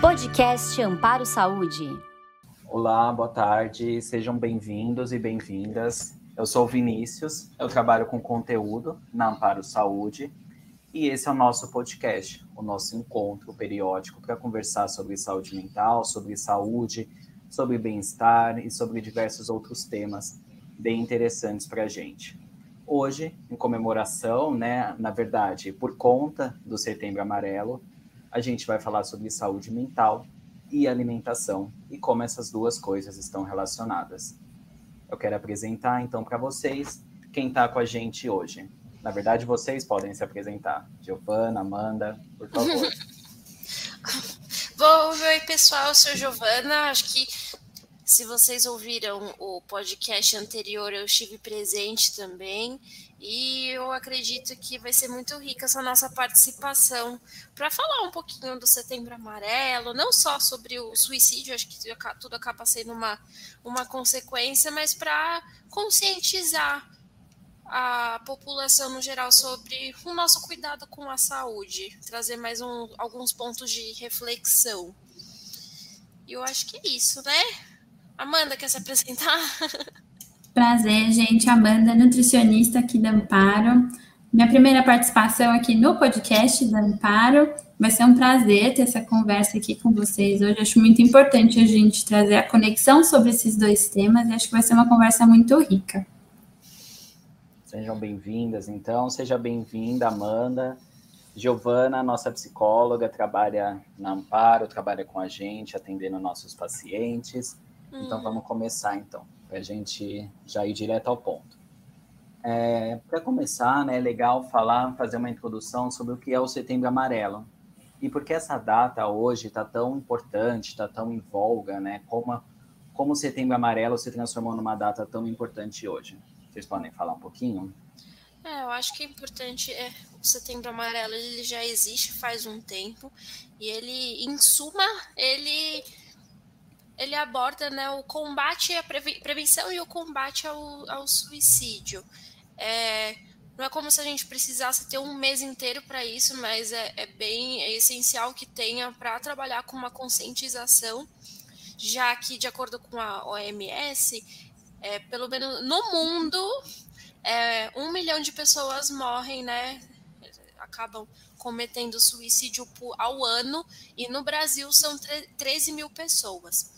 Podcast Amparo Saúde. Olá, boa tarde, sejam bem-vindos e bem-vindas. Eu sou o Vinícius, eu trabalho com conteúdo na Amparo Saúde e esse é o nosso podcast, o nosso encontro periódico para conversar sobre saúde mental, sobre saúde, sobre bem-estar e sobre diversos outros temas bem interessantes para a gente. Hoje, em comemoração, né, na verdade, por conta do Setembro Amarelo, a gente vai falar sobre saúde mental e alimentação e como essas duas coisas estão relacionadas. Eu quero apresentar então para vocês quem está com a gente hoje. Na verdade, vocês podem se apresentar. Giovana, Amanda, por favor. Bom, oi pessoal, eu sou Giovana. Acho que se vocês ouviram o podcast anterior, eu estive presente também. E eu acredito que vai ser muito rica essa nossa participação para falar um pouquinho do Setembro Amarelo, não só sobre o suicídio, acho que tudo acaba sendo uma, uma consequência, mas para conscientizar a população no geral sobre o nosso cuidado com a saúde, trazer mais um, alguns pontos de reflexão. E eu acho que é isso, né? Amanda, quer se apresentar? Prazer, gente. Amanda, nutricionista aqui da Amparo. Minha primeira participação aqui no podcast da Amparo. Vai ser um prazer ter essa conversa aqui com vocês hoje. Acho muito importante a gente trazer a conexão sobre esses dois temas e acho que vai ser uma conversa muito rica. Sejam bem-vindas, então. Seja bem-vinda, Amanda. Giovana, nossa psicóloga, trabalha na Amparo, trabalha com a gente, atendendo nossos pacientes. Então, hum. vamos começar, então para a gente já ir direto ao ponto. É, para começar, né, é legal falar, fazer uma introdução sobre o que é o Setembro Amarelo e por que essa data hoje está tão importante, está tão em voga, né? Como, como o Setembro Amarelo se transformou numa data tão importante hoje? Vocês podem falar um pouquinho? É, eu acho que é importante é o Setembro Amarelo ele já existe faz um tempo e ele, em suma, ele ele aborda né, o combate à prevenção e o combate ao, ao suicídio. É, não é como se a gente precisasse ter um mês inteiro para isso, mas é, é, bem é essencial que tenha para trabalhar com uma conscientização, já que, de acordo com a OMS, é, pelo menos no mundo, é, um milhão de pessoas morrem, né? Acabam cometendo suicídio ao ano, e no Brasil são 13 mil pessoas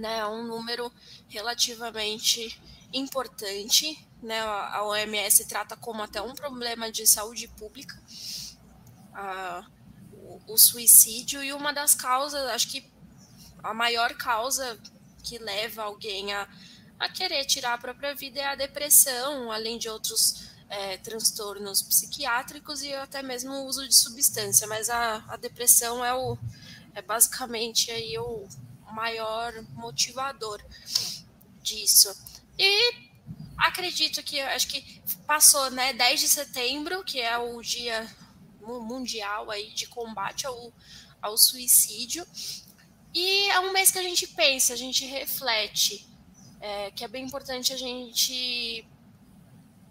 né, é um número relativamente importante, né, a OMS trata como até um problema de saúde pública a, o, o suicídio e uma das causas, acho que a maior causa que leva alguém a, a querer tirar a própria vida é a depressão, além de outros é, transtornos psiquiátricos e até mesmo o uso de substância, mas a, a depressão é o é basicamente aí o, maior motivador disso. E acredito que acho que passou, né, 10 de setembro, que é o dia mundial aí de combate ao, ao suicídio. E é um mês que a gente pensa, a gente reflete, é, que é bem importante a gente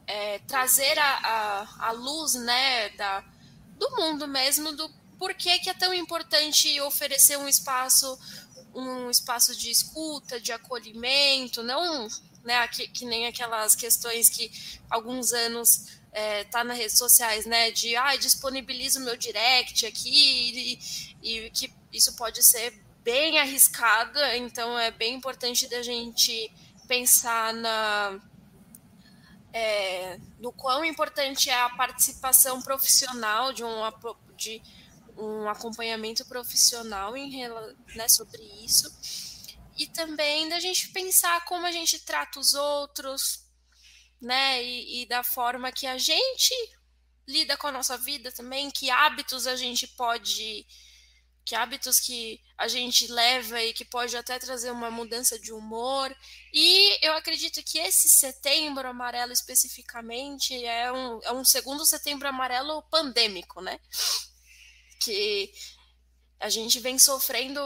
é, trazer a, a, a, luz né, da, do mundo mesmo, do porquê que é tão importante oferecer um espaço um espaço de escuta, de acolhimento, não né, que, que nem aquelas questões que alguns anos é, tá nas redes sociais, né? De ah, disponibiliza o meu direct aqui, e, e, que isso pode ser bem arriscado, então é bem importante da gente pensar na. É, no quão importante é a participação profissional de um de um acompanhamento profissional em, né, sobre isso. E também da gente pensar como a gente trata os outros, né? E, e da forma que a gente lida com a nossa vida também, que hábitos a gente pode que hábitos que a gente leva e que pode até trazer uma mudança de humor. E eu acredito que esse setembro amarelo especificamente é um, é um segundo setembro amarelo pandêmico, né? Que a gente vem sofrendo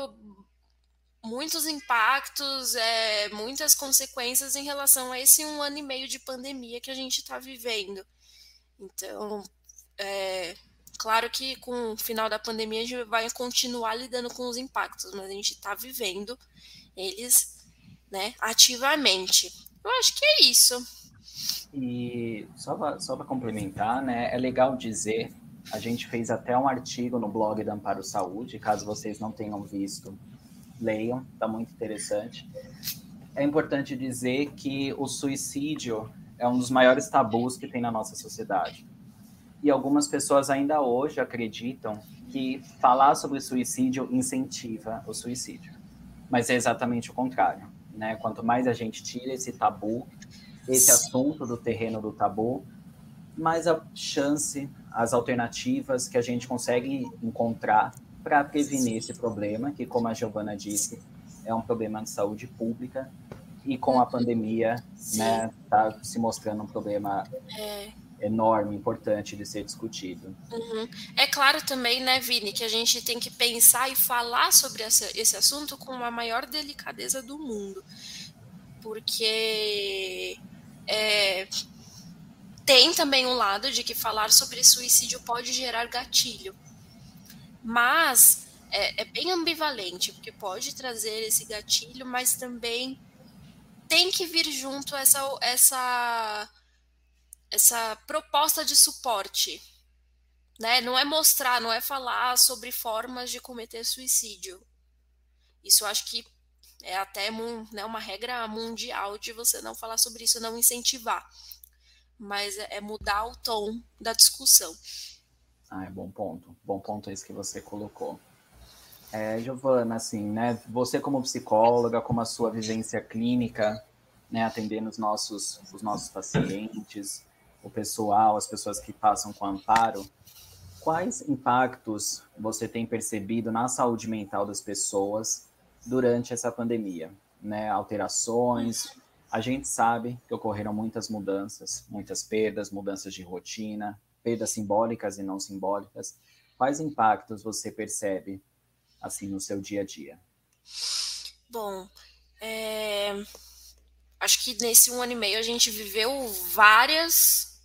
muitos impactos, é, muitas consequências em relação a esse um ano e meio de pandemia que a gente está vivendo. Então, é, Claro que com o final da pandemia a gente vai continuar lidando com os impactos, mas a gente está vivendo eles né, ativamente. Eu acho que é isso. E só para complementar, né, é legal dizer, a gente fez até um artigo no blog da Amparo Saúde, caso vocês não tenham visto, leiam, está muito interessante. É importante dizer que o suicídio é um dos maiores tabus que tem na nossa sociedade. E algumas pessoas ainda hoje acreditam que falar sobre suicídio incentiva o suicídio. Mas é exatamente o contrário. Né? Quanto mais a gente tira esse tabu, esse assunto do terreno do tabu, mais a chance, as alternativas que a gente consegue encontrar para prevenir esse problema, que, como a Giovana disse, é um problema de saúde pública e com a pandemia, Sim. né, tá se mostrando um problema é. enorme, importante de ser discutido. Uhum. É claro também, né, Vini, que a gente tem que pensar e falar sobre essa, esse assunto com a maior delicadeza do mundo, porque é, tem também um lado de que falar sobre suicídio pode gerar gatilho, mas é, é bem ambivalente, porque pode trazer esse gatilho, mas também tem que vir junto essa, essa, essa proposta de suporte. Né? Não é mostrar, não é falar sobre formas de cometer suicídio. Isso eu acho que é até né, uma regra mundial de você não falar sobre isso, não incentivar. Mas é, é mudar o tom da discussão. Ah, é bom ponto. Bom ponto esse que você colocou. É, Giovana, assim, né? Você como psicóloga, como a sua vivência clínica, né, atendendo os nossos, os nossos pacientes, o pessoal, as pessoas que passam com amparo, quais impactos você tem percebido na saúde mental das pessoas durante essa pandemia? Né? Alterações. A gente sabe que ocorreram muitas mudanças, muitas perdas, mudanças de rotina, perdas simbólicas e não simbólicas. Quais impactos você percebe assim no seu dia a dia? Bom, é... acho que nesse um ano e meio a gente viveu várias,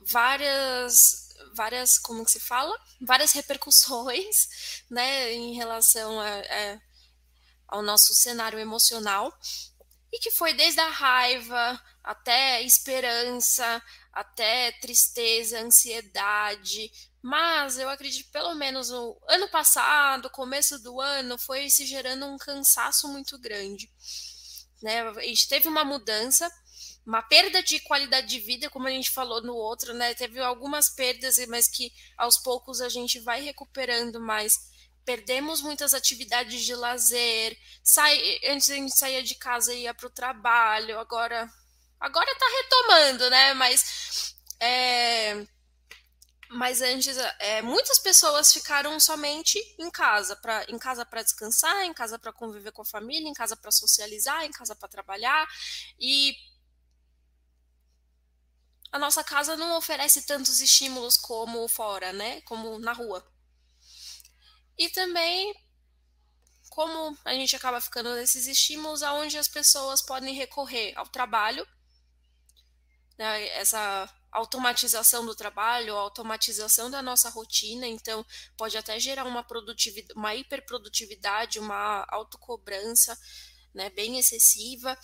várias, várias, como que se fala? Várias repercussões, né, em relação a, a, ao nosso cenário emocional e que foi desde a raiva até esperança, até tristeza, ansiedade, mas eu acredito que pelo menos o ano passado, começo do ano, foi se gerando um cansaço muito grande. Né? A gente teve uma mudança, uma perda de qualidade de vida, como a gente falou no outro, né? Teve algumas perdas, mas que aos poucos a gente vai recuperando mais. Perdemos muitas atividades de lazer. Sai, antes a gente saía de casa e ia para o trabalho, agora agora está retomando, né? Mas é, mas antes é, muitas pessoas ficaram somente em casa, pra, em casa para descansar, em casa para conviver com a família, em casa para socializar, em casa para trabalhar e a nossa casa não oferece tantos estímulos como fora, né? Como na rua. E também como a gente acaba ficando nesses estímulos aonde as pessoas podem recorrer ao trabalho, né? essa automatização do trabalho, automatização da nossa rotina, então pode até gerar uma produtividade, uma hiperprodutividade, uma autocobrança, né, bem excessiva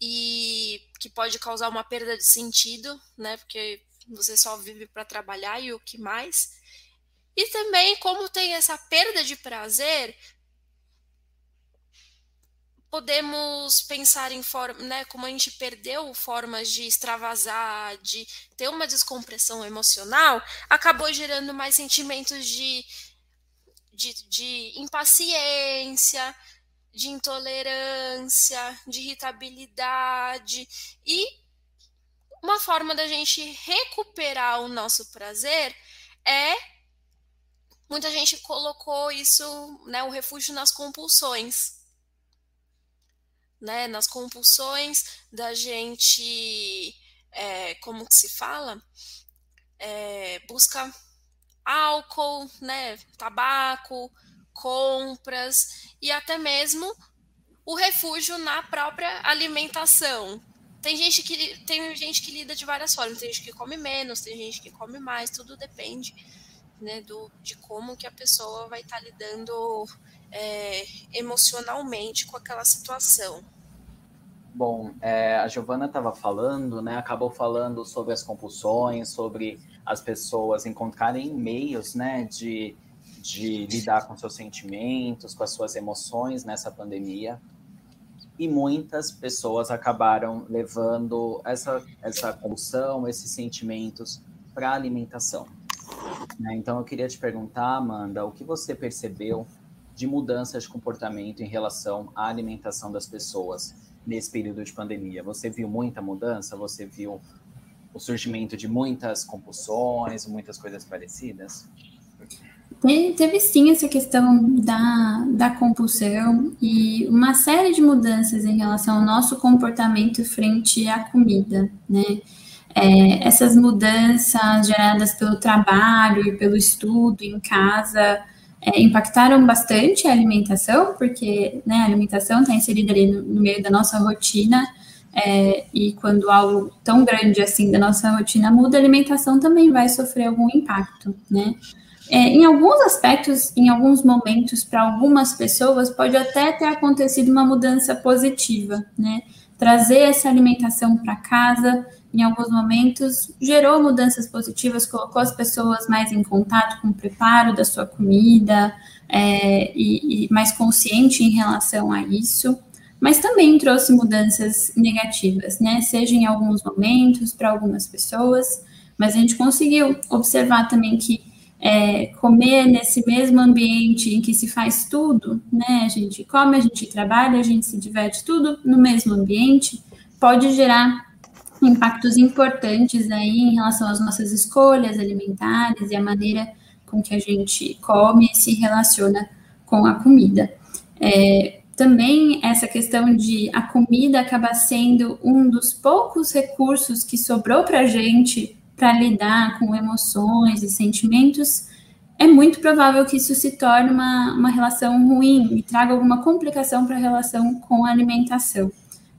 e que pode causar uma perda de sentido, né, porque você só vive para trabalhar e o que mais. E também como tem essa perda de prazer, podemos pensar em forma, né, como a gente perdeu formas de extravasar, de ter uma descompressão emocional, acabou gerando mais sentimentos de, de, de impaciência, de intolerância, de irritabilidade e uma forma da gente recuperar o nosso prazer é muita gente colocou isso, né, o refúgio nas compulsões né, nas compulsões da gente, é, como que se fala, é, busca álcool, né, tabaco, compras e até mesmo o refúgio na própria alimentação. tem gente que tem gente que lida de várias formas, tem gente que come menos, tem gente que come mais, tudo depende né, do, de como que a pessoa vai estar tá lidando é, emocionalmente com aquela situação. Bom, é, a Giovana estava falando, né? Acabou falando sobre as compulsões, sobre as pessoas encontrarem meios, né, de, de lidar com seus sentimentos, com as suas emoções nessa pandemia. E muitas pessoas acabaram levando essa, essa compulsão, esses sentimentos para a alimentação. Né? Então, eu queria te perguntar, Amanda, o que você percebeu de mudanças de comportamento em relação à alimentação das pessoas nesse período de pandemia? Você viu muita mudança? Você viu o surgimento de muitas compulsões, muitas coisas parecidas? Teve sim essa questão da, da compulsão e uma série de mudanças em relação ao nosso comportamento frente à comida, né? É, essas mudanças geradas pelo trabalho e pelo estudo em casa é, impactaram bastante a alimentação, porque né, a alimentação está inserida ali no, no, meio da nossa rotina, é, e quando algo tão grande assim da nossa rotina muda, a alimentação também vai sofrer algum impacto, né? É, em alguns aspectos, em alguns momentos, para algumas pessoas, pode até ter acontecido uma mudança positiva, né? Trazer essa alimentação para casa, em alguns momentos, gerou mudanças positivas, colocou as pessoas mais em contato com o preparo da sua comida é, e, e mais consciente em relação a isso, mas também trouxe mudanças negativas, né? Seja em alguns momentos, para algumas pessoas, mas a gente conseguiu observar também que é, comer nesse mesmo ambiente em que se faz tudo, né? A gente come, a gente trabalha, a gente se diverte tudo no mesmo ambiente, pode gerar impactos importantes aí em relação às nossas escolhas alimentares e a maneira com que a gente come e se relaciona com a comida. É, também essa questão de a comida acabar sendo um dos poucos recursos que sobrou para a gente para lidar com emoções e sentimentos, é muito provável que isso se torne uma, uma relação ruim e traga alguma complicação para a relação com a alimentação.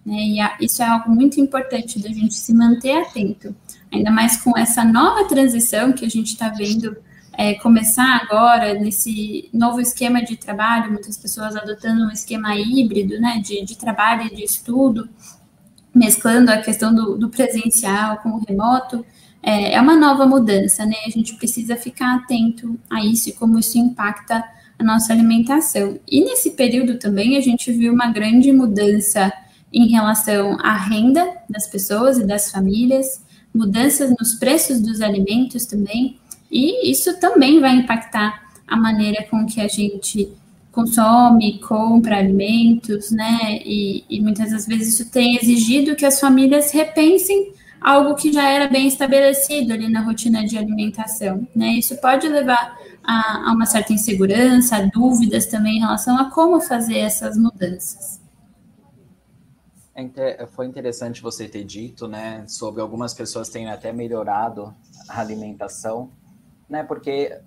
Né? E a, isso é algo muito importante da gente se manter atento, ainda mais com essa nova transição que a gente está vendo é, começar agora nesse novo esquema de trabalho, muitas pessoas adotando um esquema híbrido, né, de, de trabalho e de estudo, mesclando a questão do, do presencial com o remoto, é, é, uma nova mudança, né? A gente precisa ficar atento a isso e como isso impacta a nossa alimentação. E nesse período também a gente viu uma grande mudança em relação à renda das pessoas e das famílias, mudanças nos preços dos alimentos também, e isso também vai impactar a maneira com que a gente consome, compra alimentos, né? E, e muitas das vezes isso tem exigido que as famílias repensem algo que já era bem estabelecido ali na rotina de alimentação, né? Isso pode levar a, a uma certa insegurança, a dúvidas também em relação a como fazer essas mudanças. É, foi interessante você ter dito, né, sobre algumas pessoas terem até melhorado a alimentação, né, porque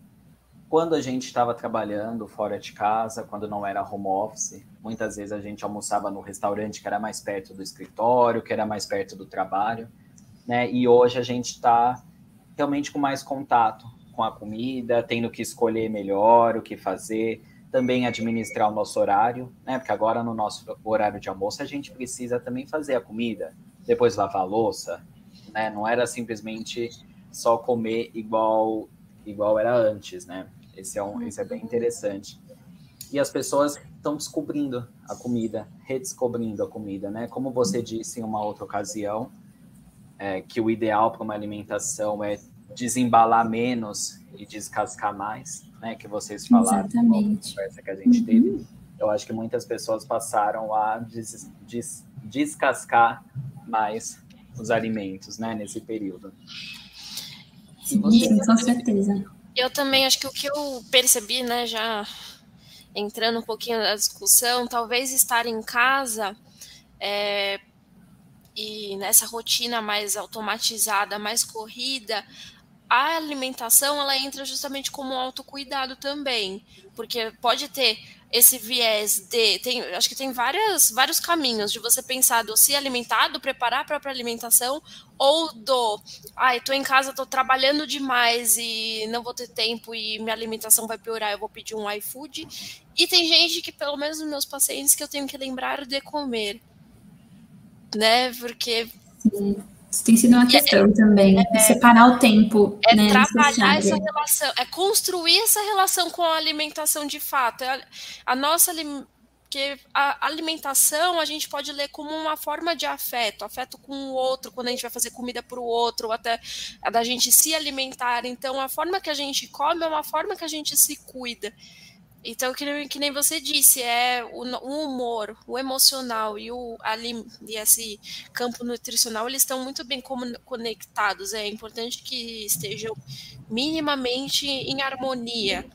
quando a gente estava trabalhando fora de casa, quando não era home office, muitas vezes a gente almoçava no restaurante que era mais perto do escritório, que era mais perto do trabalho, né, e hoje a gente está realmente com mais contato com a comida, tendo que escolher melhor o que fazer, também administrar o nosso horário, né? Porque agora no nosso horário de almoço a gente precisa também fazer a comida, depois lavar a louça, né? Não era simplesmente só comer igual igual era antes, né? Esse é um, esse é bem interessante. E as pessoas estão descobrindo a comida, redescobrindo a comida, né? Como você disse em uma outra ocasião, é, que o ideal para uma alimentação é desembalar menos e descascar mais né, que vocês falaram Exatamente. na conversa que a gente uhum. teve, eu acho que muitas pessoas passaram a des, des, descascar mais os alimentos, né, nesse período. Sim, com certeza. Eu também acho que o que eu percebi, né, já entrando um pouquinho na discussão, talvez estar em casa é, e nessa rotina mais automatizada, mais corrida, a alimentação ela entra justamente como autocuidado também, porque pode ter esse viés de. Tem, acho que tem várias, vários caminhos de você pensar do se alimentar, do preparar a própria alimentação, ou do. Ai, tô em casa, tô trabalhando demais e não vou ter tempo e minha alimentação vai piorar, eu vou pedir um iFood. E tem gente que, pelo menos nos meus pacientes, que eu tenho que lembrar de comer. Né? Porque. Sim. Isso tem sido uma questão é, também, é, separar o tempo. É né, trabalhar essa relação, é construir essa relação com a alimentação de fato. A, é a nossa porque a alimentação a gente pode ler como uma forma de afeto, afeto com o outro, quando a gente vai fazer comida para o outro, ou até a da gente se alimentar. Então, a forma que a gente come é uma forma que a gente se cuida. Então, que nem, que nem você disse, é o, o, humor, o emocional e, o, ali, e esse campo nutricional, eles estão muito bem conectados. É importante que estejam minimamente em harmonia.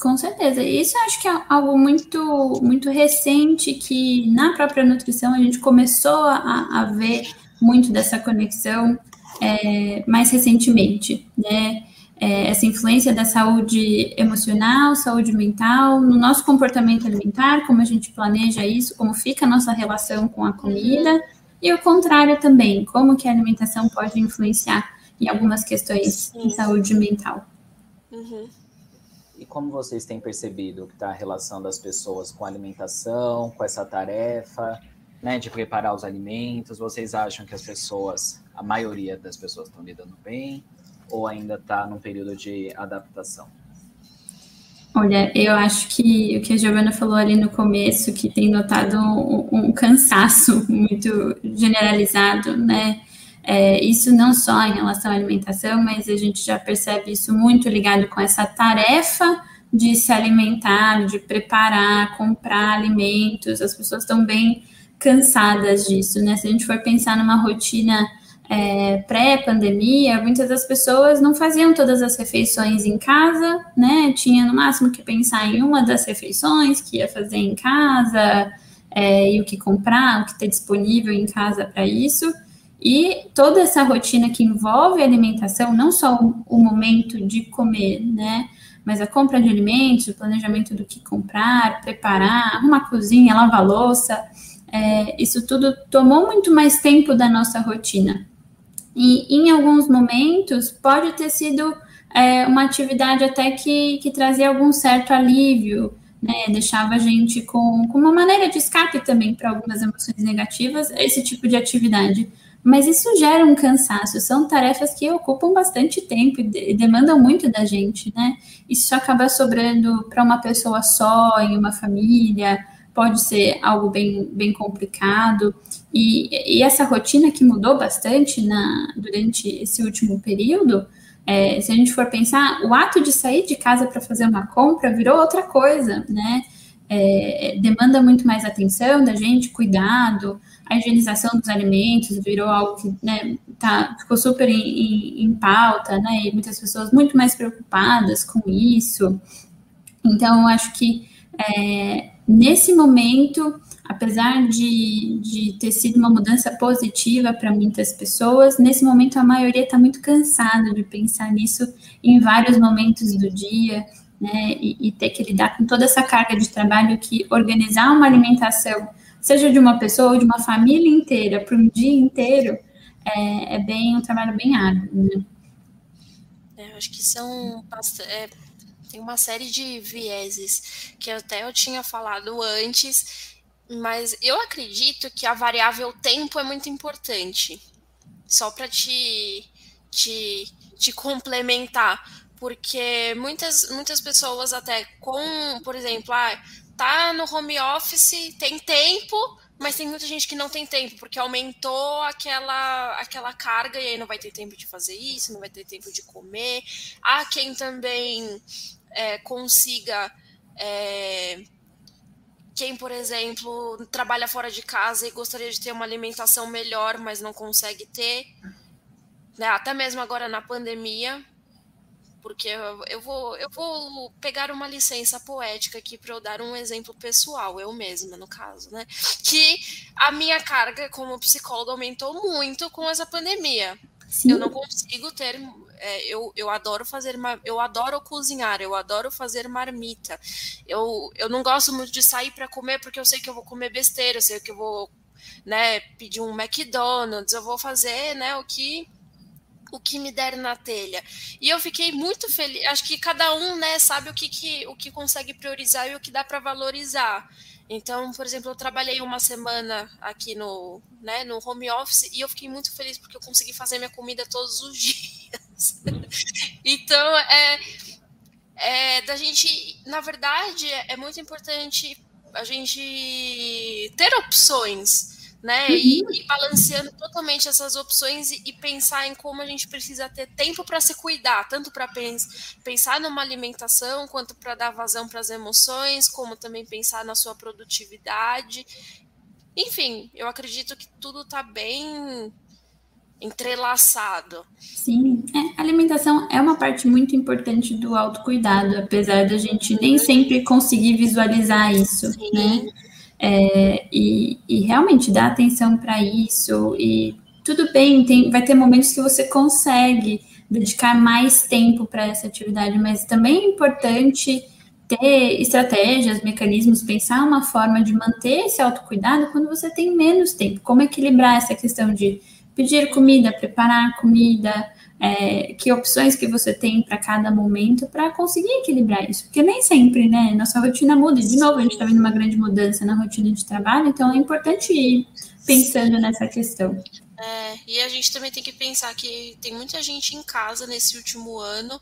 Com certeza. Isso eu acho que é algo muito, muito recente que na própria nutrição a gente começou a, a ver muito dessa conexão é, mais recentemente, né? É, essa influência da saúde emocional, saúde mental, no nosso comportamento alimentar, como a gente planeja isso, como fica a nossa relação com a comida, e o contrário também, como que a alimentação pode influenciar em algumas questões Sim. de saúde mental. Uhum. E como vocês têm percebido que está a relação das pessoas com a alimentação, com essa tarefa, né, de preparar os alimentos? Vocês acham que as pessoas, a maioria das pessoas estão lidando bem? Ou ainda está num período de adaptação? Olha, eu acho que o que a Giovana falou ali no começo, que tem notado um, um cansaço muito generalizado, né? É, isso não só em relação à alimentação, mas a gente já percebe isso muito ligado com essa tarefa de se alimentar, de preparar, comprar alimentos. As pessoas estão bem cansadas disso, né? Se a gente for pensar numa rotina é, pré-pandemia, muitas das pessoas não faziam todas as refeições em casa, né? Tinha no máximo que pensar em uma das refeições que ia fazer em casa, é, e o que comprar, o que ter disponível em casa para isso. E toda essa rotina que envolve alimentação, não só o, momento de comer, né? Mas a compra de alimentos, o planejamento do que comprar, preparar, arrumar a cozinha, lavar a louça, é, isso tudo tomou muito mais tempo da nossa rotina. E em alguns momentos pode ter sido é, uma atividade até que, que trazia algum certo alívio, né? Deixava a gente com, com uma maneira de escape também para algumas emoções negativas, esse tipo de atividade. Mas isso gera um cansaço, são tarefas que ocupam bastante tempo e demandam muito da gente, né? Isso acaba sobrando para uma pessoa só, em uma família, pode ser algo bem, bem complicado. E, e essa rotina que mudou bastante na, durante esse último período, é, se a gente for pensar, o ato de sair de casa para fazer uma compra virou outra coisa, né? É, demanda muito mais atenção da gente, cuidado, a higienização dos alimentos virou algo que né, tá, ficou super em, em, em pauta, né? E muitas pessoas muito mais preocupadas com isso. Então, eu acho que é, nesse momento apesar de, de ter sido uma mudança positiva para muitas pessoas, nesse momento a maioria está muito cansada de pensar nisso em vários momentos do dia, né, e, e, ter que lidar com toda essa carga de trabalho que organizar uma alimentação, seja de uma pessoa ou de uma família inteira, para um dia inteiro, é, é, bem um trabalho bem árduo. Né? É, eu acho que são é, tem uma série de vieses que até eu tinha falado antes mas eu acredito que a variável tempo é muito importante. Só para te, te, te complementar. Porque muitas, muitas pessoas até com, por exemplo, ah, tá no home office, tem tempo, mas tem muita gente que não tem tempo, porque aumentou aquela, aquela carga e aí não vai ter tempo de fazer isso, não vai ter tempo de comer. Há quem também é, consiga é, quem, por exemplo, trabalha fora de casa e gostaria de ter uma alimentação melhor, mas não consegue ter, né? até mesmo agora na pandemia, porque eu, vou, eu vou pegar uma licença poética aqui para eu dar um exemplo pessoal, eu mesma, no caso, né? Que a minha carga como psicóloga aumentou muito com essa pandemia. Sim. Eu não consigo ter É, eu, eu adoro fazer, eu adoro cozinhar, eu adoro fazer marmita. Eu, eu não gosto muito de sair para comer porque eu sei que eu vou comer besteira, eu sei que eu vou, né, pedir um McDonald's, eu vou fazer, né, o que o que me der na telha. E eu fiquei muito feliz. Acho que cada um, né, sabe o que, que o que consegue priorizar e o que dá para valorizar. Então, por exemplo, eu trabalhei uma semana aqui no, né, no home office e eu fiquei muito feliz porque eu consegui fazer minha comida todos os dias. então, é, é da gente, na verdade, é muito importante a gente ter opções né? Uhum. E, e, balanceando totalmente essas opções e, e, pensar em como a gente precisa ter tempo para se cuidar, tanto para pens pensar numa alimentação, quanto para dar vazão para as emoções, como também pensar na sua produtividade. Enfim, eu acredito que tudo está bem entrelaçado. Sim, é, a alimentação é uma parte muito importante do autocuidado, apesar da gente nem sempre conseguir visualizar isso, Sim. né? É, e, e, realmente dar atenção para isso. E tudo bem, tem, vai ter momentos que você consegue dedicar mais tempo para essa atividade, mas também é importante ter estratégias, mecanismos, pensar uma forma de manter esse autocuidado quando você tem menos tempo. Como equilibrar essa questão de pedir comida, preparar comida, é, que opções que você tem para cada momento para conseguir equilibrar isso, porque nem sempre, né, nossa rotina muda, de novo a gente está vendo uma grande mudança na rotina de trabalho, então é importante ir pensando nessa questão. É, e a gente também tem que pensar que tem muita gente em casa nesse último ano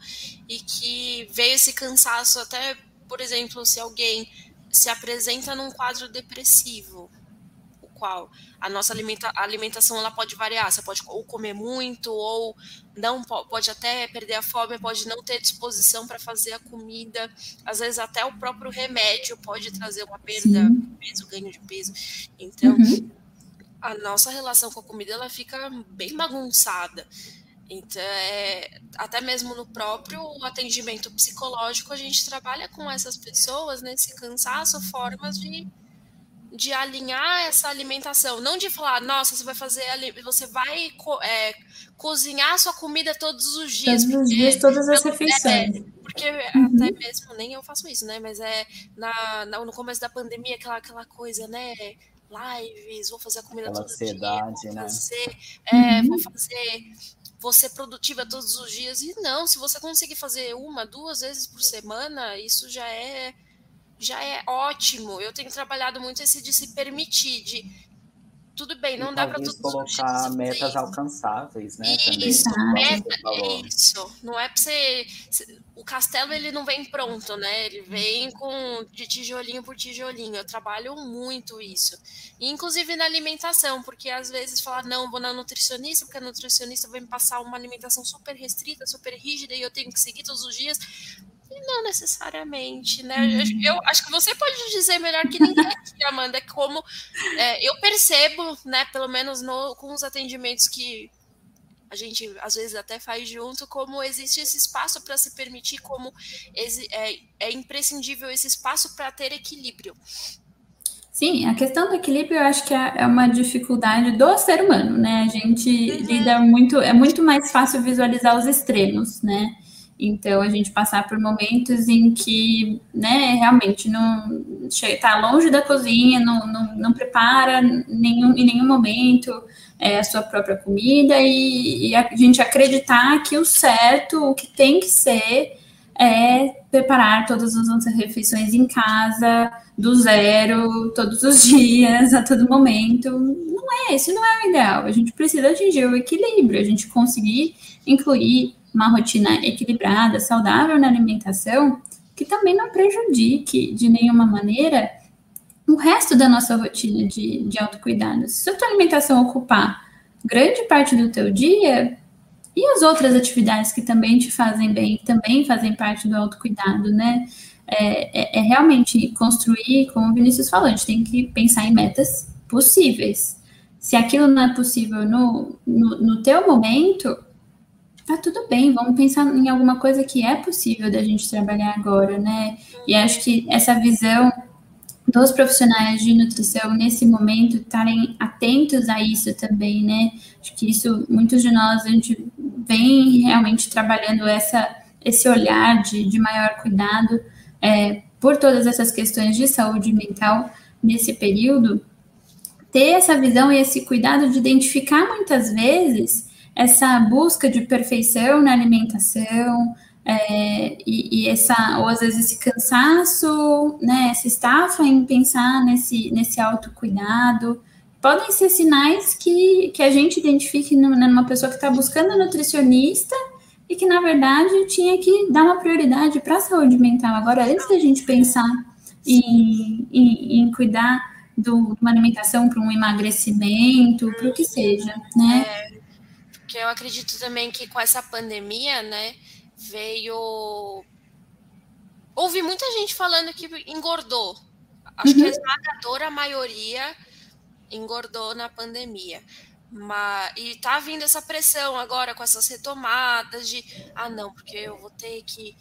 e que veio esse cansaço até, por exemplo, se alguém se apresenta num quadro depressivo, qual a nossa alimenta, a alimentação ela pode variar. Você pode ou comer muito, ou não pode até perder a fome, pode não ter disposição para fazer a comida. Às vezes até o próprio remédio pode trazer uma perda Sim. de peso, ganho de peso. Então, uhum. a nossa relação com a comida ela fica bem bagunçada. Então, é, até mesmo no próprio atendimento psicológico, a gente trabalha com essas pessoas nesse cansaço, formas de de alinhar essa alimentação, não de falar, nossa, você vai fazer, você vai é, cozinhar a sua comida todos os dias. Todos os dias, todas as refeições. É, porque uhum. até mesmo, nem eu faço isso, né? Mas é na, na, no começo da pandemia, aquela, aquela coisa, né? Lives, vou fazer a comida aquela todo ansiedade, dia, vou né? fazer, é, uhum. vou fazer vou ser produtiva todos os dias. E não, se você conseguir fazer uma, duas vezes por semana, isso já é já é ótimo. Eu tenho trabalhado muito esse de se permitir, de tudo bem, não e dá para todos colocar metas alcançáveis, né? Isso, também, meta, isso. Não é para você. O castelo ele não vem pronto, né? Ele vem com de tijolinho por tijolinho. Eu trabalho muito isso, e, inclusive na alimentação, porque às vezes falar não, vou na nutricionista, porque a nutricionista vai me passar uma alimentação super restrita, super rígida e eu tenho que seguir todos os dias. Não necessariamente, né? Uhum. Eu acho que você pode dizer melhor que ninguém aqui, Amanda, como é, eu percebo, né, pelo menos no, com os atendimentos que a gente às vezes até faz junto, como existe esse espaço para se permitir, como é, é imprescindível esse espaço para ter equilíbrio. Sim, a questão do equilíbrio eu acho que é, é uma dificuldade do ser humano, né? A gente uhum. lida muito, é muito mais fácil visualizar os extremos, né? Então, a gente passar por momentos em que, né, realmente não está longe da cozinha, não, não, não prepara nenhum, em nenhum momento é, a sua própria comida e, e, a gente acreditar que o certo, o que tem que ser, é preparar todas as nossas refeições em casa, do zero, todos os dias, a todo momento. Não é, esse não é o ideal. A gente precisa atingir o equilíbrio, a gente conseguir incluir uma rotina equilibrada, saudável na alimentação, que também não prejudique de nenhuma maneira o resto da nossa rotina de, de autocuidado. Se a tua alimentação ocupar grande parte do teu dia, e as outras atividades que também te fazem bem, também fazem parte do autocuidado, né? É, é, é, realmente construir, como o Vinícius falou, a gente tem que pensar em metas possíveis. Se aquilo não é possível no, no, no teu momento, tá tudo bem, vamos pensar em alguma coisa que é possível da gente trabalhar agora, né? E acho que essa visão dos profissionais de nutrição nesse momento estarem atentos a isso também, né? Acho que isso, muitos de nós, a gente vem realmente trabalhando essa, esse olhar de, de maior cuidado é, por todas essas questões de saúde mental nesse período, ter essa visão e esse cuidado de identificar muitas vezes essa busca de perfeição na alimentação, é, e, e, essa, ou às vezes esse cansaço, né, essa estafa em pensar nesse, nesse autocuidado, podem ser sinais que, que a gente identifique numa pessoa que está buscando nutricionista e que, na verdade, tinha que dar uma prioridade para a saúde mental. Agora, antes da gente pensar em, em, em cuidar de uma alimentação para um emagrecimento, para o que seja, né? É, porque eu acredito também que com essa pandemia, né, veio. Ouvi muita gente falando que engordou. Acho uhum. que a esmagadora maioria engordou na pandemia. Mas, e tá vindo essa pressão agora com essas retomadas de ah, não, porque eu vou ter que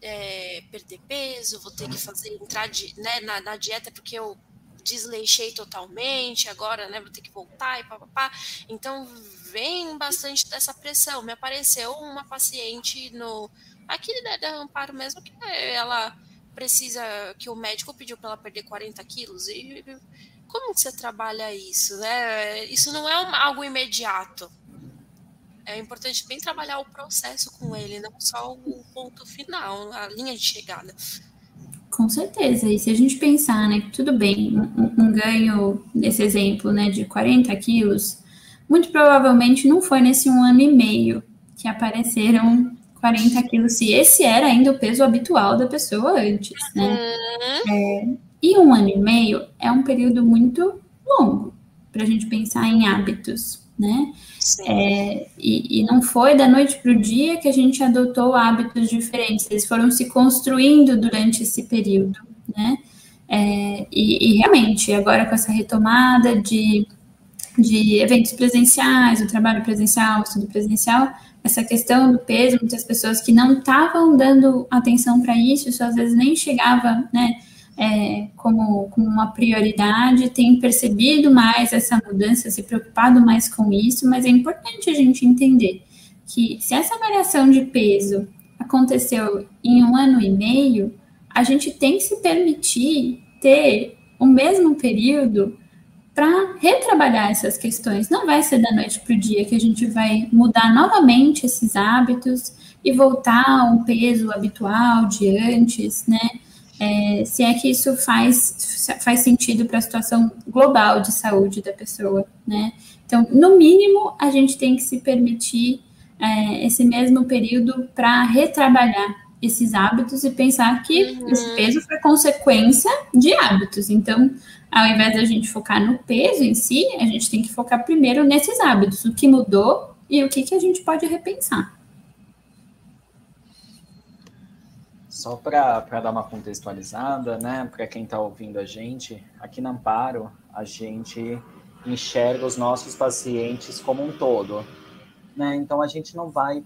é, perder peso, vou ter que fazer entrar de, né, na, na dieta porque eu desleixei totalmente, agora né, vou ter que voltar e papapá. Então vem bastante dessa pressão. Me apareceu uma paciente no aqui da, da Amparo mesmo que ela precisa que o médico pediu para ela perder 40 quilos e como que você trabalha isso, né? Isso não é algo imediato. É importante bem trabalhar o processo com ele, não só o ponto final, a linha de chegada. Com certeza. E se a gente pensar, né, que tudo bem, um, um ganho, nesse exemplo, né, de 40 quilos, muito provavelmente não foi nesse um ano e meio que apareceram 40 quilos, se esse era ainda o peso habitual da pessoa antes, né? Uhum. É, e um ano e meio é um período muito longo para a gente pensar em hábitos, né? É, e, e, não foi da noite para o dia que a gente adotou hábitos diferentes, eles foram se construindo durante esse período, né? É, e, e, realmente, agora com essa retomada de, de eventos presenciais, o trabalho presencial, o estudo presencial, essa questão do peso, muitas pessoas que não estavam dando atenção para isso, isso às vezes nem chegava, né? É, como, como uma prioridade, tem percebido mais essa mudança, se preocupado mais com isso, mas é importante a gente entender que se essa variação de peso aconteceu em um ano e meio, a gente tem que se permitir ter o mesmo período para retrabalhar essas questões. Não vai ser da noite para o dia que a gente vai mudar novamente esses hábitos e voltar a um peso habitual de antes, né? É, se é que isso faz, faz sentido para a situação global de saúde da pessoa, né? Então, no mínimo, a gente tem que se permitir é, esse mesmo período para retrabalhar esses hábitos e pensar que uhum. esse peso foi consequência de hábitos. Então, ao invés da gente focar no peso em si, a gente tem que focar primeiro nesses hábitos, o que mudou e o que, que a gente pode repensar. Só para dar uma contextualizada, né, para quem está ouvindo a gente, aqui na Amparo, a gente enxerga os nossos pacientes como um todo. Né? Então, a gente não vai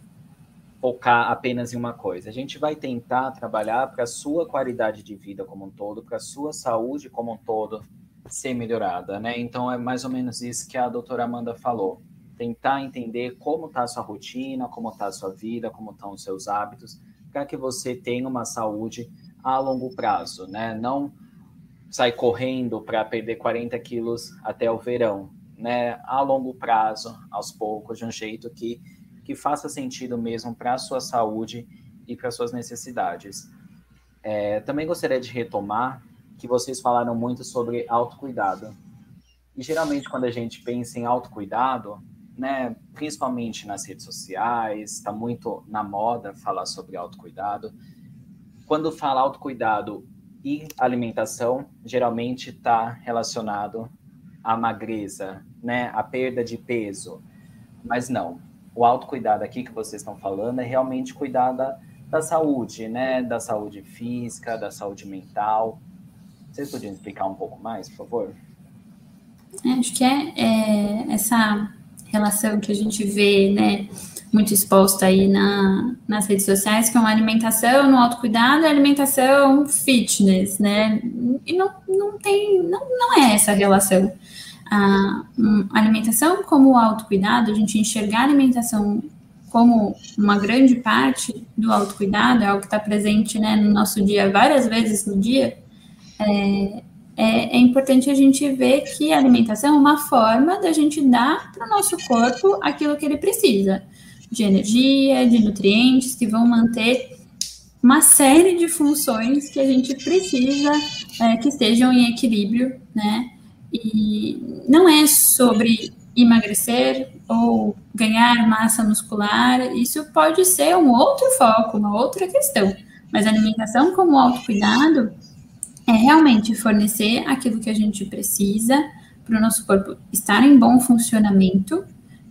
focar apenas em uma coisa. A gente vai tentar trabalhar para a sua qualidade de vida como um todo, para a sua saúde como um todo ser melhorada, né? Então, é mais ou menos isso que a doutora Amanda falou. Tentar entender como está a sua rotina, como está a sua vida, como estão os seus hábitos, para que você tenha uma saúde a longo prazo, né? Não sair correndo para perder 40 quilos até o verão, né? A longo prazo, aos poucos, de um jeito que, que faça sentido mesmo para a sua saúde e para suas necessidades. É, também gostaria de retomar que vocês falaram muito sobre autocuidado. E geralmente, quando a gente pensa em autocuidado, né, principalmente nas redes sociais, está muito na moda falar sobre autocuidado. Quando fala autocuidado e alimentação, geralmente está relacionado à magreza, né, à perda de peso. Mas não, o autocuidado aqui que vocês estão falando é realmente cuidar da, da saúde, né, da saúde física, da saúde mental. Vocês podiam explicar um pouco mais, por favor? Acho que é, é essa relação que a gente vê, né, muito exposta aí na, nas redes sociais, que é uma alimentação no autocuidado e alimentação fitness, né? E não, não tem, não, não é essa relação. A, alimentação como autocuidado, a gente enxergar a alimentação como uma grande parte do autocuidado, é algo que está presente né, no nosso dia várias vezes no dia, é, é, é, importante a gente ver que a alimentação é uma forma da gente dar para o nosso corpo aquilo que ele precisa, de energia, de nutrientes que vão manter uma série de funções que a gente precisa é, que estejam em equilíbrio, né? E não é sobre emagrecer ou ganhar massa muscular, isso pode ser um outro foco, uma outra questão. Mas a alimentação como autocuidado é realmente fornecer aquilo que a gente precisa para o nosso corpo estar em bom funcionamento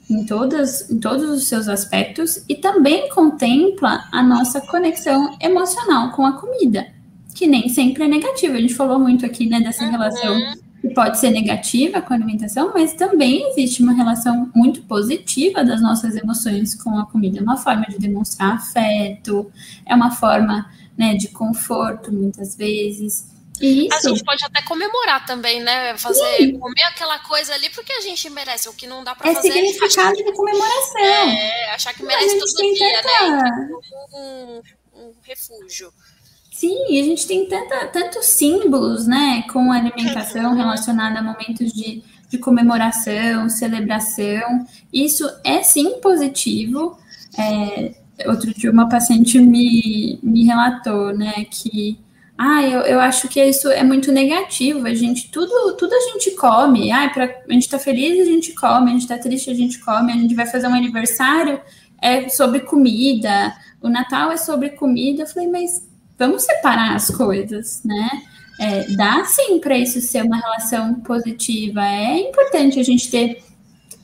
em, todas, em todos os seus aspectos e também contempla a nossa conexão emocional com a comida, que nem sempre é negativa. A gente falou muito aqui né, dessa uhum. relação que pode ser negativa com a alimentação, mas também existe uma relação muito positiva das nossas emoções com a comida. É uma forma de demonstrar afeto, é uma forma né, de conforto, muitas vezes. Isso. A gente pode até comemorar também, né? Fazer, Sim. comer aquela coisa ali porque a gente merece. O que não dá para é fazer. É significado de comemoração. É, achar que merece todo dia, tanta... né? Um, um refúgio. Sim, a gente tem tanta, tantos símbolos, né, com a alimentação uhum. relacionada a momentos de, de comemoração, celebração. Isso é sim positivo. É, outro dia uma paciente me, me relatou, né, que ah, eu, eu acho que isso é muito negativo. A gente, tudo, tudo a gente come. Ah, pra, a gente tá feliz, a gente come, a gente tá triste, a gente come, a gente vai fazer um aniversário, é sobre comida, o Natal é sobre comida. Eu falei, mas vamos separar as coisas, né? É, dá sim para isso ser uma relação positiva. É importante a gente ter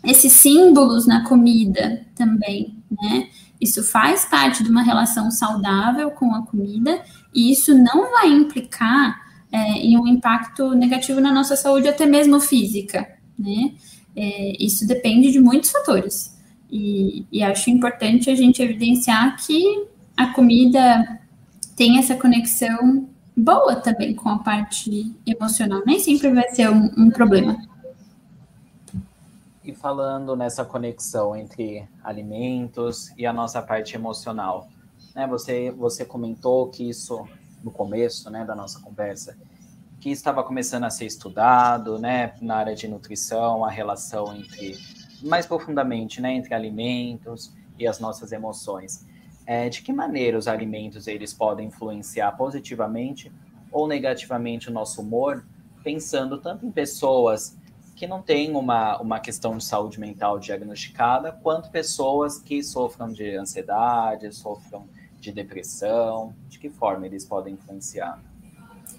esses símbolos na comida também, né? Isso faz parte de uma relação saudável com a comida e isso não vai implicar é, em um impacto negativo na nossa saúde, até mesmo física, né? É, isso depende de muitos fatores. E, e, acho importante a gente evidenciar que a comida tem essa conexão boa também com a parte emocional. Nem sempre vai ser um, um problema. E falando nessa conexão entre alimentos e a nossa parte emocional, né? Você, você comentou que isso no começo, né, da nossa conversa, que estava começando a ser estudado, né, na área de nutrição, a relação entre mais profundamente, né, entre alimentos e as nossas emoções. É, de que maneira os alimentos eles podem influenciar positivamente ou negativamente o nosso humor, pensando tanto em pessoas que não têm uma, uma questão de saúde mental diagnosticada, quanto pessoas que sofram de ansiedade, sofram de depressão? De que forma eles podem influenciar?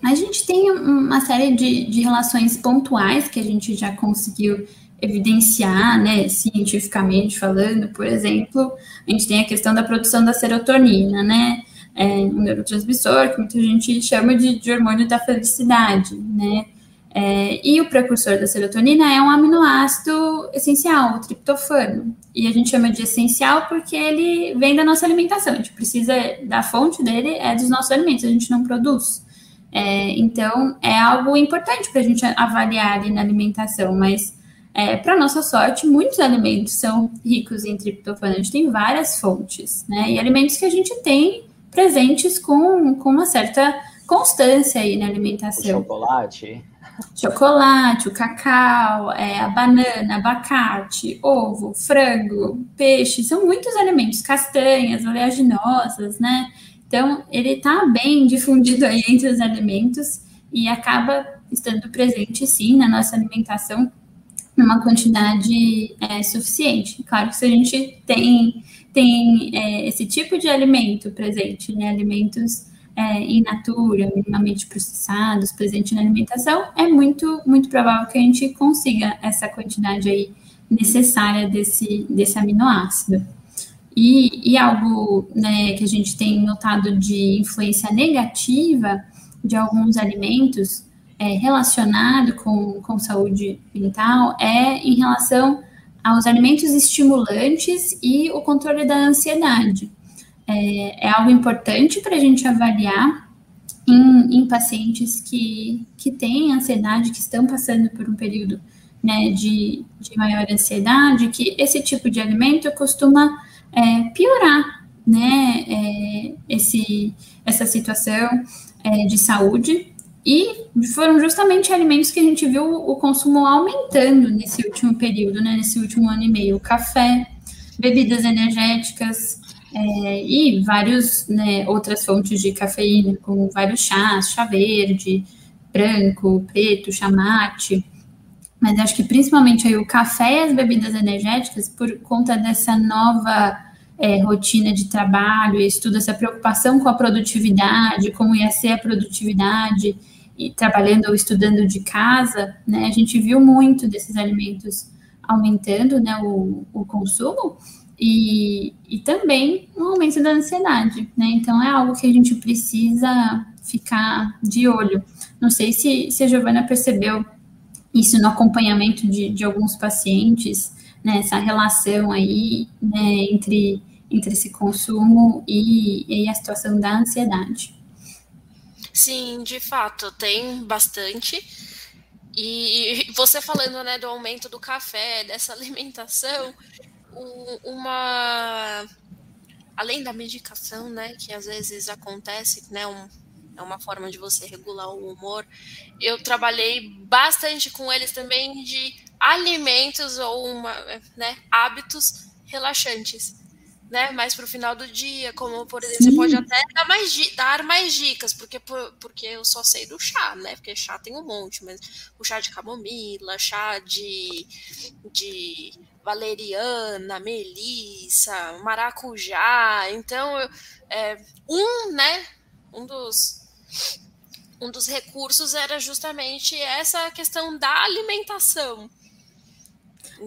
A gente tem uma série de, de relações pontuais que a gente já conseguiu evidenciar, né, cientificamente falando, por exemplo, a gente tem a questão da produção da serotonina, né, é um neurotransmissor que muita gente chama de, de hormônio da felicidade, né, é, e o precursor da serotonina é um aminoácido essencial, o triptofano. E a gente chama de essencial porque ele vem da nossa alimentação. A gente precisa da fonte dele, é dos nossos alimentos, a gente não produz. É, então, é algo importante para a gente avaliar ali na alimentação, mas é, para nossa sorte, muitos alimentos são ricos em triptofano. A gente tem várias fontes, né? E alimentos que a gente tem presentes com, com uma certa constância aí na alimentação. O chocolate chocolate, o cacau, é, a banana, abacate, ovo, frango, peixe, são muitos alimentos, castanhas, oleaginosas, né? Então, ele está bem difundido aí entre os alimentos e acaba estando presente, sim, na nossa alimentação numa quantidade é, suficiente. Claro que se a gente tem, tem é, esse tipo de alimento presente, né, alimentos é, in natura, minimamente processados, presente na alimentação, é muito, muito provável que a gente consiga essa quantidade aí necessária desse, desse aminoácido. E, e algo né, que a gente tem notado de influência negativa de alguns alimentos é, relacionado com, com saúde mental é em relação aos alimentos estimulantes e o controle da ansiedade é, é algo importante para a gente avaliar em, em, pacientes que, que têm ansiedade, que estão passando por um período né, de, de maior ansiedade, que esse tipo de alimento costuma é, piorar, né, é, esse, essa situação é, de saúde e foram justamente alimentos que a gente viu o consumo aumentando nesse último período, né, nesse último ano e meio. Café, bebidas energéticas é, e várias né, outras fontes de cafeína, como vários chás, chá verde, branco, preto, chá mate. Mas acho que principalmente aí o café e as bebidas energéticas, por conta dessa nova é, rotina de trabalho, estudo, essa preocupação com a produtividade, como ia ser a produtividade, e trabalhando ou estudando de casa, né, a gente viu muito desses alimentos aumentando né, o, o consumo e, e também o aumento da ansiedade, né? Então é algo que a gente precisa ficar de olho. Não sei se, se a Giovana percebeu isso no acompanhamento de, de alguns pacientes, né, essa relação aí né, entre, entre esse consumo e, e a situação da ansiedade. Sim, de fato, tem bastante. E você falando né, do aumento do café, dessa alimentação, uma. Além da medicação, né, que às vezes acontece, né, um, é uma forma de você regular o humor. Eu trabalhei bastante com eles também de alimentos ou uma, né, hábitos relaxantes né, mais para o final do dia, como por exemplo, Sim. você pode até dar mais, dar mais dicas, porque, porque eu só sei do chá, né? Porque chá tem um monte, mas o chá de camomila, chá de, de valeriana, melissa, maracujá. Então, é, um, né, um dos um dos recursos era justamente essa questão da alimentação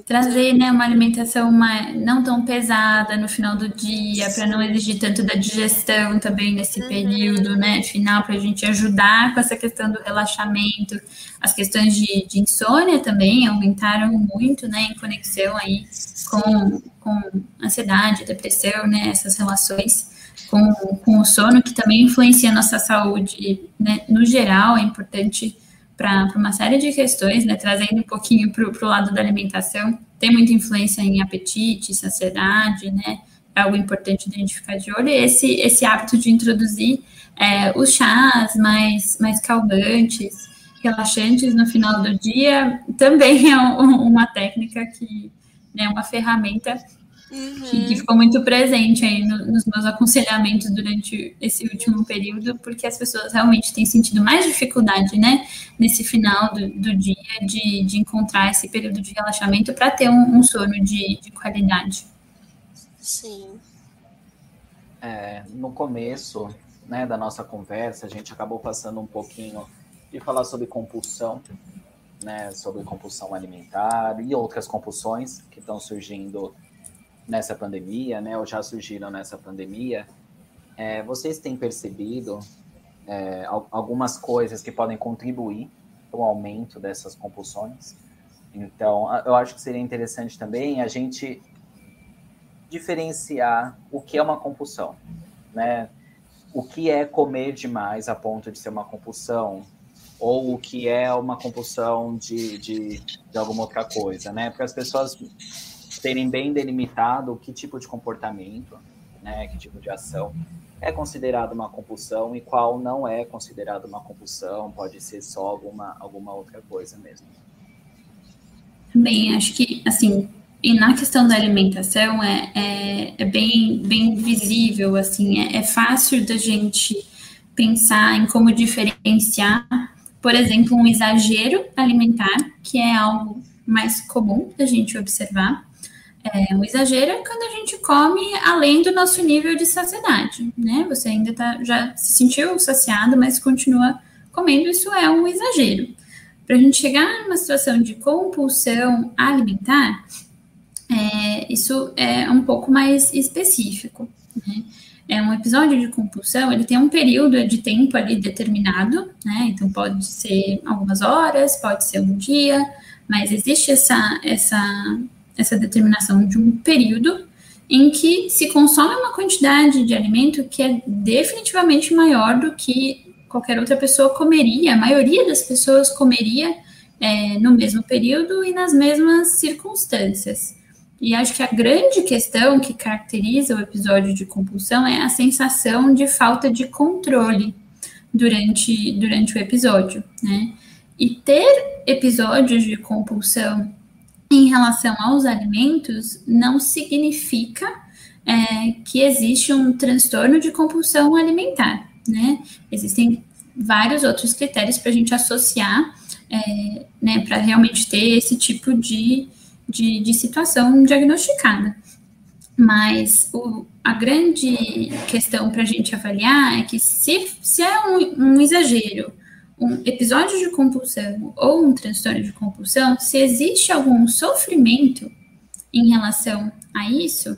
trazer né, uma alimentação uma, não tão pesada no final do dia, para não exigir tanto da digestão também nesse uhum. período né, final, para a gente ajudar com essa questão do relaxamento. As questões de, de insônia também aumentaram muito né, em conexão aí com, com ansiedade, depressão, né, essas relações. Com, com o sono, que também influencia a nossa saúde, né? No geral, é importante para uma série de questões, né, trazendo um pouquinho para o lado da alimentação, tem muita influência em apetite, saciedade, né, é algo importante de a gente ficar de olho, e esse, esse hábito de introduzir é, os chás mais, mais calmantes, relaxantes no final do dia, também é um, uma técnica que, né, uma ferramenta Uhum. Que, que, ficou muito presente aí no, nos meus aconselhamentos durante esse último período, porque as pessoas realmente têm sentido mais dificuldade, né, nesse final do, do dia, de, de encontrar esse período de relaxamento para ter um, um, sono de, de qualidade. Sim. É, no começo né, da nossa conversa, a gente acabou passando um pouquinho de falar sobre compulsão, né, sobre compulsão alimentar e outras compulsões que estão surgindo nessa pandemia, né, ou já surgiram nessa pandemia, é, vocês têm percebido é, algumas coisas que podem contribuir para o aumento dessas compulsões? Então, eu acho que seria interessante também a gente diferenciar o que é uma compulsão, né? O que é comer demais a ponto de ser uma compulsão, ou o que é uma compulsão de, de, de alguma outra coisa, né? Porque as pessoas terem bem delimitado que tipo de comportamento, né, que tipo de ação é considerado uma compulsão e qual não é considerado uma compulsão, pode ser só alguma, alguma outra coisa mesmo. Bem, acho que, assim, e na questão da alimentação é, é, é bem, bem visível, assim, é, é fácil da gente pensar em como diferenciar, por exemplo, um exagero alimentar, que é algo mais comum da gente observar, é, um exagero é quando a gente come além do nosso nível de saciedade, né? Você ainda tá, já se sentiu saciado, mas continua comendo, isso é um exagero. Para a gente chegar numa situação de compulsão alimentar, é, isso é um pouco mais específico. Né? É um episódio de compulsão, ele tem um período de tempo ali determinado, né? Então pode ser algumas horas, pode ser um dia, mas existe essa, essa essa determinação de um período em que se consome uma quantidade de alimento que é definitivamente maior do que qualquer outra pessoa comeria, a maioria das pessoas comeria é, no mesmo período e nas mesmas circunstâncias. E acho que a grande questão que caracteriza o episódio de compulsão é a sensação de falta de controle durante, durante o episódio, né? E ter episódios de compulsão em relação aos alimentos não significa é, que existe um transtorno de compulsão alimentar, né? Existem vários outros critérios para a gente associar, é, né, para realmente ter esse tipo de, de, de situação diagnosticada. Mas o, a grande questão para a gente avaliar é que se, se é um, um exagero, um episódio de compulsão ou um transtorno de compulsão, se existe algum sofrimento em relação a isso,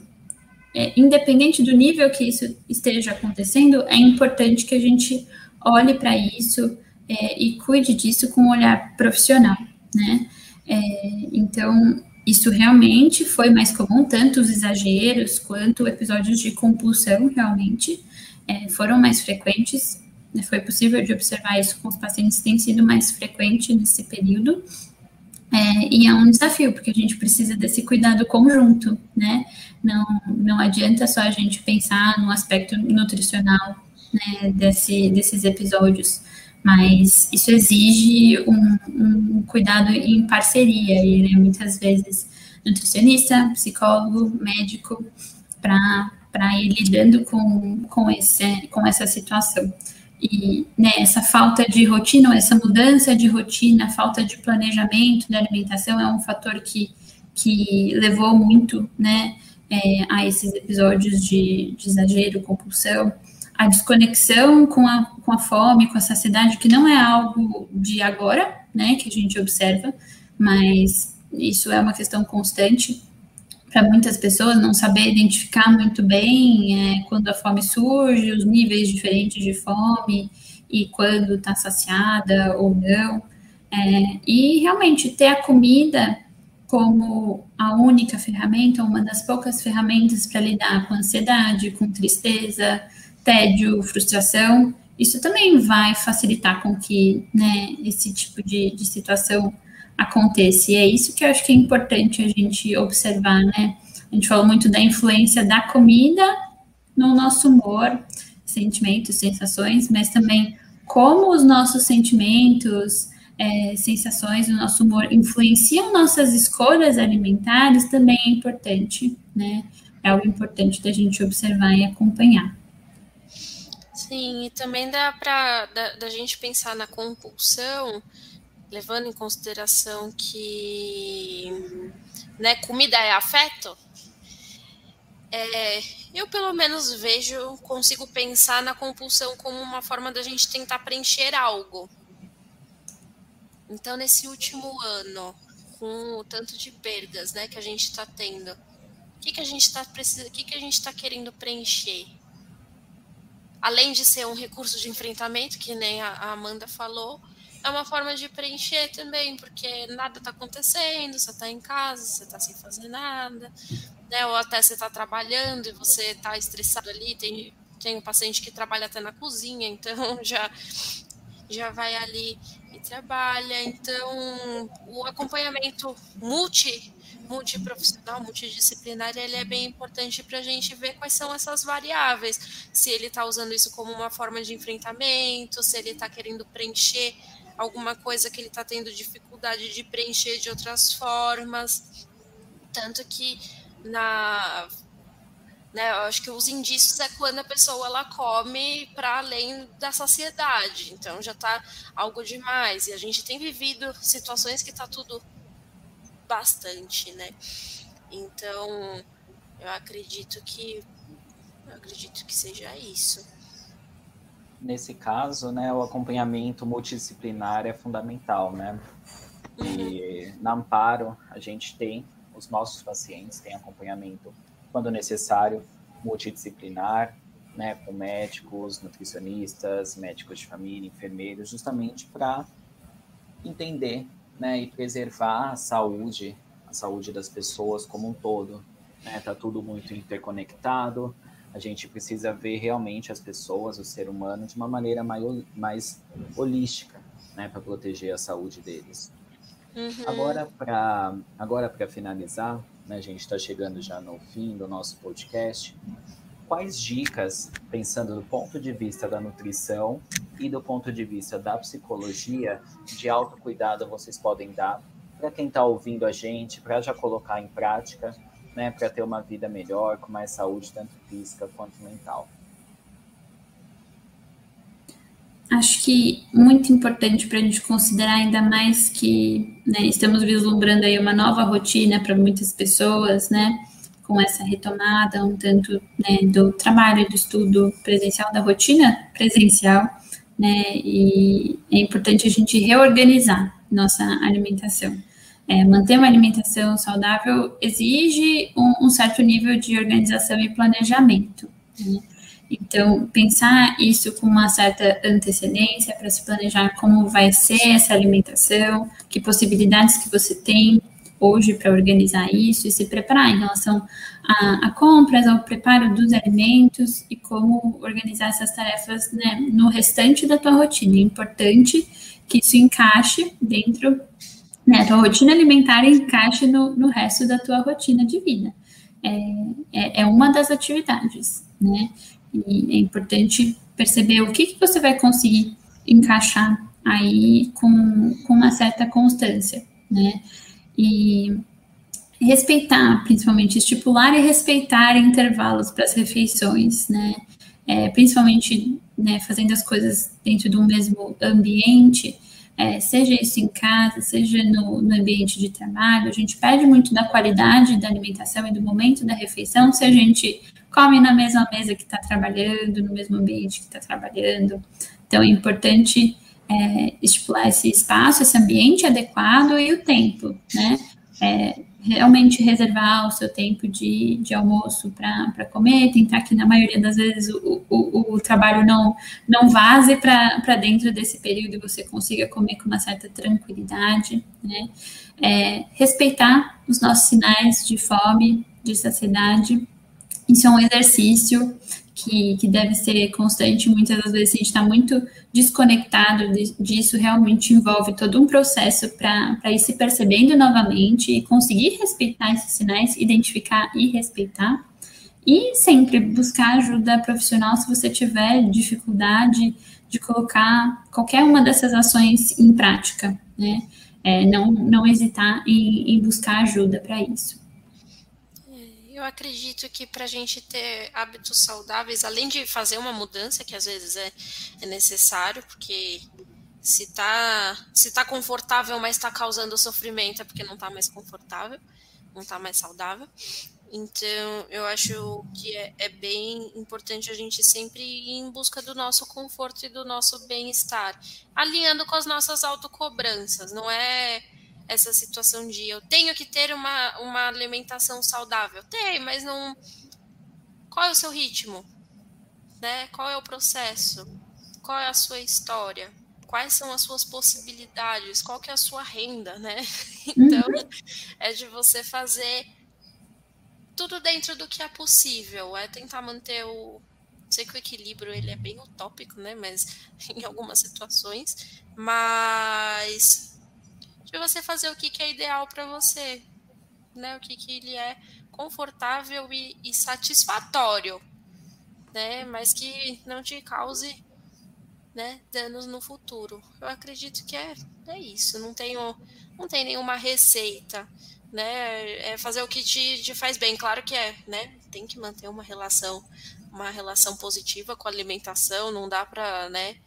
é, independente do nível que isso esteja acontecendo, é importante que a gente olhe para isso é, e cuide disso com um olhar profissional, né? É, então, isso realmente foi mais comum, tanto os exageros quanto episódios de compulsão realmente é, foram mais frequentes. Foi possível de observar isso com os pacientes, tem sido mais frequente nesse período. É, e é um desafio, porque a gente precisa desse cuidado conjunto, né? Não, não adianta só a gente pensar no aspecto nutricional né, desse, desses episódios, mas isso exige um, um cuidado em parceria, e né, muitas vezes nutricionista, psicólogo, médico, para ir lidando com, com, esse, com essa situação. E né, essa falta de rotina, essa mudança de rotina, falta de planejamento da alimentação é um fator que, que levou muito né, é, a esses episódios de, de exagero, compulsão. A desconexão com a, com a fome, com a saciedade, que não é algo de agora, né, que a gente observa, mas isso é uma questão constante para muitas pessoas, não saber identificar muito bem é, quando a fome surge, os níveis diferentes de fome e quando está saciada ou não. É, e realmente ter a comida como a única ferramenta, uma das poucas ferramentas para lidar com ansiedade, com tristeza, tédio, frustração, isso também vai facilitar com que né, esse tipo de, de situação aconteça. E é isso que eu acho que é importante a gente observar, né? A gente falou muito da influência da comida no nosso humor, sentimentos, sensações, mas também como os nossos sentimentos, é, sensações, o nosso humor influenciam nossas escolhas alimentares também é importante, né? É algo importante da gente observar e acompanhar. Sim, e também dá para da, da, gente pensar na compulsão, levando em consideração que né, comida é afeto. É, eu pelo menos vejo, consigo pensar na compulsão como uma forma da gente tentar preencher algo. Então, nesse último ano, com o tanto de perdas né, que a gente está tendo, o que, que a gente está precisando, o que, que a gente está querendo preencher? além de ser um recurso de enfrentamento, que nem a Amanda falou, é uma forma de preencher também, porque nada está acontecendo, você está em casa, você está sem fazer nada, né? Ou até você está trabalhando e você está estressado ali, tem, tem um paciente que trabalha até na cozinha, então já, já vai ali e trabalha. Então, o acompanhamento multi multiprofissional, multidisciplinar, ele é bem importante para a gente ver quais são essas variáveis. Se ele está usando isso como uma forma de enfrentamento, se ele está querendo preencher alguma coisa que ele está tendo dificuldade de preencher de outras formas. Tanto que na. Né, eu acho que os indícios é quando a pessoa ela come para além da saciedade, então já está algo demais. E a gente tem vivido situações que está tudo bastante, né? Então, eu acredito que eu acredito que seja isso. Nesse caso, né, o acompanhamento multidisciplinar é fundamental, né? Uhum. E na Amparo, a gente tem, os nossos pacientes têm acompanhamento, quando necessário, multidisciplinar, né, com médicos, nutricionistas, médicos de família, enfermeiros, justamente para entender né, e preservar a saúde, a saúde das pessoas como um todo. Né? Tá tudo muito interconectado. A gente precisa ver realmente as pessoas, o ser humano, de uma maneira mais, mais holística, né, para proteger a saúde deles. Uhum. Agora, para agora para finalizar, né, a gente está chegando já no fim do nosso podcast, quais dicas, pensando do ponto de vista da nutrição e do ponto de vista da psicologia, de autocuidado vocês podem dar para quem está ouvindo a gente, para já colocar em prática, né, para ter uma vida melhor, com mais saúde, tanto física quanto mental? Acho que muito importante para a gente considerar ainda mais que né, estamos vislumbrando aí uma nova rotina para muitas pessoas, né? Com essa retomada um tanto né, do trabalho do estudo presencial, da rotina presencial, né? E é importante a gente reorganizar nossa alimentação. É, manter uma alimentação saudável exige um, um certo nível de organização e planejamento. Né? Então, pensar isso com uma certa antecedência para se planejar como vai ser essa alimentação, que possibilidades que você tem hoje para organizar isso e se preparar em relação a, a, compras, ao preparo dos alimentos e como organizar essas tarefas né, no restante da tua rotina. É importante que isso encaixe dentro, né, a tua rotina alimentar encaixe no, no resto da tua rotina de vida. É, é, é uma das atividades, né? E é importante perceber o que, que você vai conseguir encaixar aí com, com uma certa constância, né? E respeitar, principalmente, estipular e respeitar intervalos para as refeições, né? É, principalmente né, fazendo as coisas dentro do mesmo ambiente, é, seja isso em casa, seja no, no, ambiente de trabalho, a gente perde muito da qualidade da alimentação e do momento da refeição se a gente come na mesma mesa que está trabalhando, no mesmo ambiente que está trabalhando. Então, é importante é, estipular esse espaço, esse ambiente adequado e o tempo, né? É, realmente reservar o seu tempo de, de almoço para comer, tentar que na maioria das vezes o, o, o trabalho não, não vaze para dentro desse período e você consiga comer com uma certa tranquilidade, né? É, respeitar os nossos sinais de fome, de saciedade. Isso é um exercício que, que deve ser constante. Muitas das vezes a gente está muito desconectado disso, realmente envolve todo um processo para ir se percebendo novamente e conseguir respeitar esses sinais, identificar e respeitar. E sempre buscar ajuda profissional se você tiver dificuldade de colocar qualquer uma dessas ações em prática, né? É, não, não hesitar em, em buscar ajuda para isso. Eu acredito que para a gente ter hábitos saudáveis, além de fazer uma mudança, que às vezes é, é necessário, porque se está se tá confortável, mas está causando sofrimento, é porque não está mais confortável, não está mais saudável. Então, eu acho que é, é, bem importante a gente sempre ir em busca do nosso conforto e do nosso bem-estar, alinhando com as nossas autocobranças. Não é essa situação de eu tenho que ter uma, uma alimentação saudável. Tem, mas não. Qual é o seu ritmo? Né? Qual é o processo? Qual é a sua história? Quais são as suas possibilidades? Qual que é a sua renda, né? Então, uhum. é de você fazer tudo dentro do que é possível. É tentar manter o. Sei que o equilíbrio ele é bem utópico, né? Mas em algumas situações. Mas você fazer o que, que é ideal para você, né? O que, que ele é confortável e, e, satisfatório, né? Mas que não te cause né, danos no futuro. Eu acredito que é, é isso. Não tenho, não tem nenhuma receita, né? É fazer o que te, te faz bem. Claro que é, né? Tem que manter uma relação, uma relação positiva com a alimentação. Não dá para, né?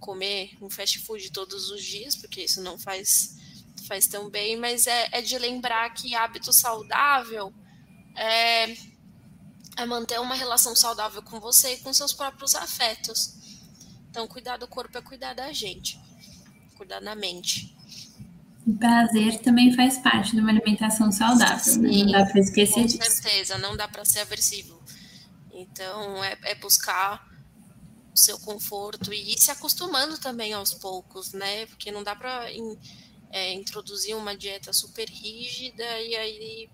comer um fast food todos os dias, porque isso não faz faz tão bem, mas é, é de lembrar que hábito saudável é, é manter uma relação saudável com você e com seus próprios afetos. Então, cuidar do corpo é cuidar da gente, cuidar da mente. O prazer também faz parte de uma alimentação saudável, Sim, né? não dá para esquecer com disso. Com certeza, não dá para ser aversivo. Então, é, é buscar o seu conforto e ir se acostumando também aos poucos, né? Porque não dá para é, introduzir uma dieta super rígida e aí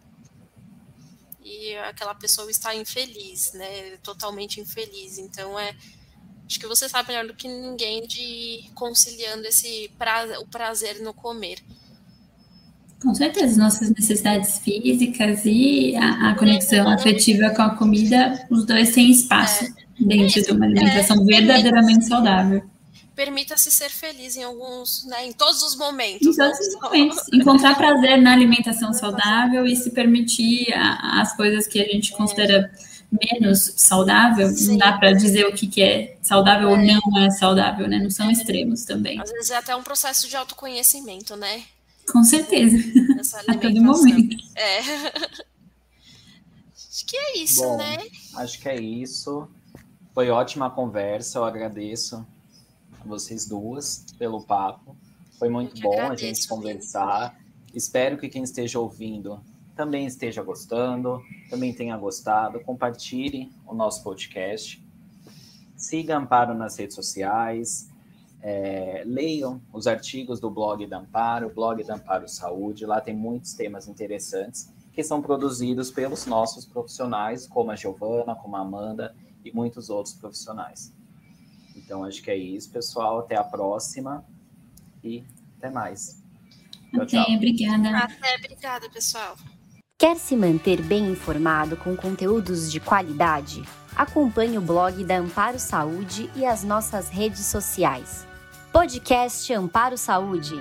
e aquela pessoa está infeliz, né? Totalmente infeliz. Então é acho que você sabe melhor do que ninguém de conciliando esse prazer, o prazer no comer. Com certeza, nossas necessidades físicas e a, a conexão afetiva com a comida, os dois têm espaço é. dentro é, de uma alimentação é, verdadeiramente saudável. Permita-se ser feliz em alguns, né, em todos os momentos. Em todos os momentos. Encontrar prazer na alimentação saudável e se permitir a, as coisas que a gente considera menos saudável. Sim. Não dá para dizer o que, que é saudável ou não é saudável, né? Não são extremos também. Às vezes é até um processo de autoconhecimento, né? Com certeza. a todo momento. É. Acho que é isso, Bom, né? Acho que é isso. Foi ótima conversa, eu agradeço a vocês duas pelo papo. Foi muito bom agradeço, a gente conversar. Espero que quem esteja ouvindo também esteja gostando, também tenha gostado. Compartilhe o nosso podcast. Siga Amparo nas redes sociais. É, leiam os artigos do blog da Amparo, blog da Amparo Saúde. Lá tem muitos temas interessantes que são produzidos pelos nossos profissionais, como a Giovana, como a Amanda e muitos outros profissionais. Então, acho que é isso, pessoal. Até a próxima e até mais. Tchau, até, tchau. obrigada. Até, obrigada, pessoal. Quer se manter bem informado com conteúdos de qualidade? Acompanhe o blog da Amparo Saúde e as nossas redes sociais. Podcast Amparo Saúde.